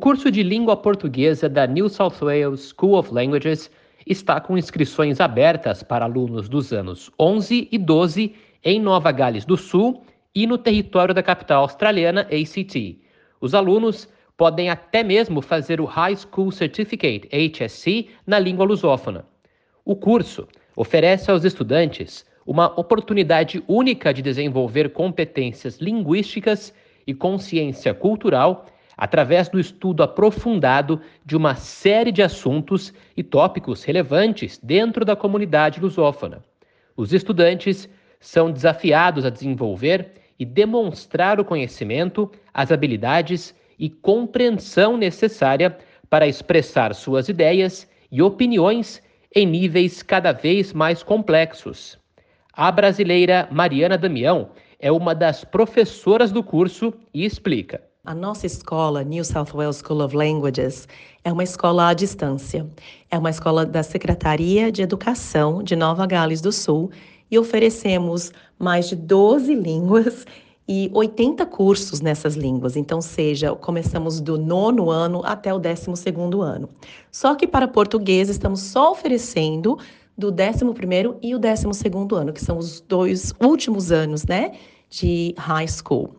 curso de língua portuguesa da New South Wales School of Languages está com inscrições abertas para alunos dos anos 11 e 12 em Nova Gales do Sul e no território da capital australiana ACT. Os alunos podem até mesmo fazer o High School Certificate HSC na língua lusófona. O curso oferece aos estudantes uma oportunidade única de desenvolver competências linguísticas e consciência cultural através do estudo aprofundado de uma série de assuntos e tópicos relevantes dentro da comunidade lusófona. Os estudantes são desafiados a desenvolver e demonstrar o conhecimento, as habilidades e compreensão necessária para expressar suas ideias e opiniões em níveis cada vez mais complexos. A brasileira Mariana Damião é uma das professoras do curso e explica. A nossa escola, New South Wales School of Languages, é uma escola à distância. É uma escola da Secretaria de Educação de Nova Gales do Sul e oferecemos mais de 12 línguas e 80 cursos nessas línguas. Então, seja, começamos do nono ano até o décimo segundo ano. Só que para português estamos só oferecendo do décimo primeiro e o décimo segundo ano, que são os dois últimos anos, né, de high school.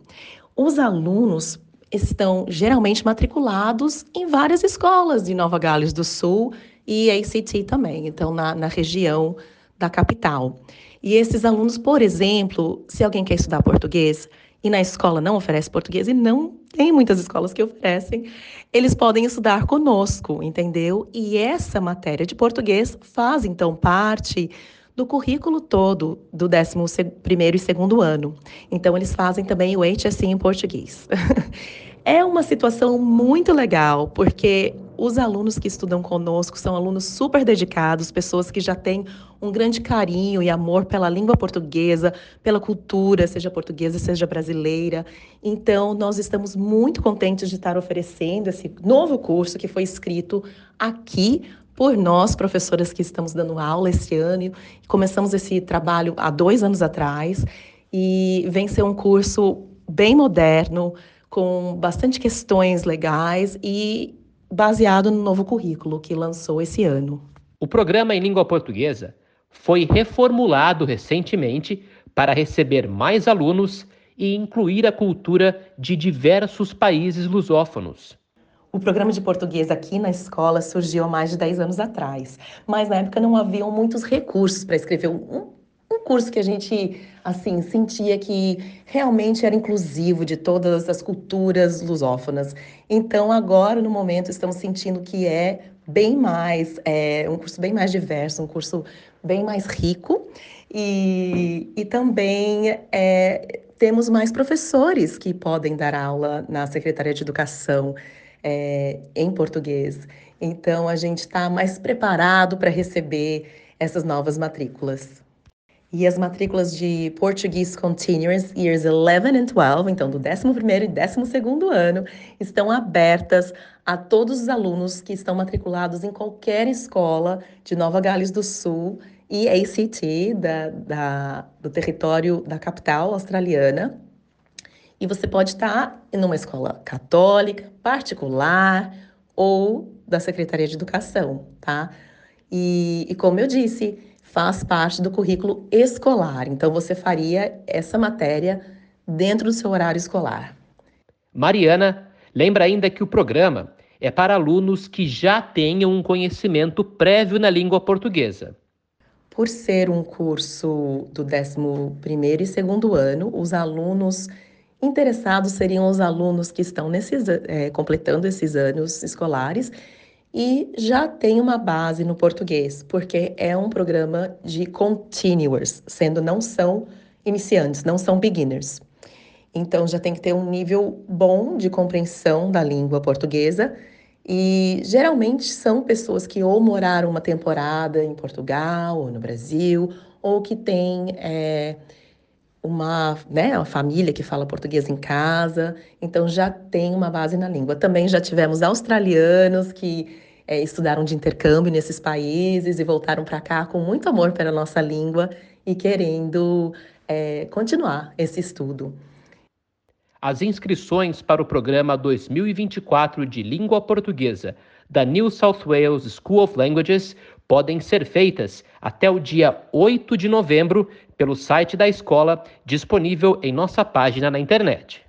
Os alunos estão geralmente matriculados em várias escolas de Nova Gales do Sul e ACT também, então na, na região da capital. E esses alunos, por exemplo, se alguém quer estudar português e na escola não oferece português, e não tem muitas escolas que oferecem, eles podem estudar conosco, entendeu? E essa matéria de português faz então parte do currículo todo do 11 e segundo ano. Então, eles fazem também o HSC em português. é uma situação muito legal, porque os alunos que estudam conosco são alunos super dedicados, pessoas que já têm um grande carinho e amor pela língua portuguesa, pela cultura, seja portuguesa, seja brasileira. Então, nós estamos muito contentes de estar oferecendo esse novo curso que foi escrito aqui por nós, professoras que estamos dando aula esse ano. Começamos esse trabalho há dois anos atrás e vem ser um curso bem moderno, com bastante questões legais e baseado no novo currículo que lançou esse ano. O programa em língua portuguesa foi reformulado recentemente para receber mais alunos e incluir a cultura de diversos países lusófonos. O programa de português aqui na escola surgiu há mais de 10 anos atrás, mas na época não haviam muitos recursos para escrever um, um curso que a gente assim sentia que realmente era inclusivo de todas as culturas lusófonas. Então agora no momento estamos sentindo que é bem mais é um curso bem mais diverso, um curso bem mais rico e, e também é, temos mais professores que podem dar aula na Secretaria de Educação é, em português. Então, a gente está mais preparado para receber essas novas matrículas. E as matrículas de Português Continuous Years 11 and 12, então do 11º e 12º ano, estão abertas a todos os alunos que estão matriculados em qualquer escola de Nova Gales do Sul e ACT, da, da, do território da capital australiana, e você pode estar em uma escola católica, particular ou da Secretaria de Educação, tá? E, e como eu disse, faz parte do currículo escolar. Então você faria essa matéria dentro do seu horário escolar. Mariana lembra ainda que o programa é para alunos que já tenham um conhecimento prévio na língua portuguesa. Por ser um curso do 11º e segundo ano, os alunos Interessados seriam os alunos que estão nesses, é, completando esses anos escolares e já têm uma base no português, porque é um programa de continuous, sendo não são iniciantes, não são beginners. Então já tem que ter um nível bom de compreensão da língua portuguesa e geralmente são pessoas que ou moraram uma temporada em Portugal ou no Brasil ou que têm é, uma, né, uma família que fala português em casa, então já tem uma base na língua. Também já tivemos australianos que é, estudaram de intercâmbio nesses países e voltaram para cá com muito amor pela nossa língua e querendo é, continuar esse estudo. As inscrições para o programa 2024 de língua portuguesa da New South Wales School of Languages podem ser feitas até o dia 8 de novembro pelo site da escola, disponível em nossa página na internet.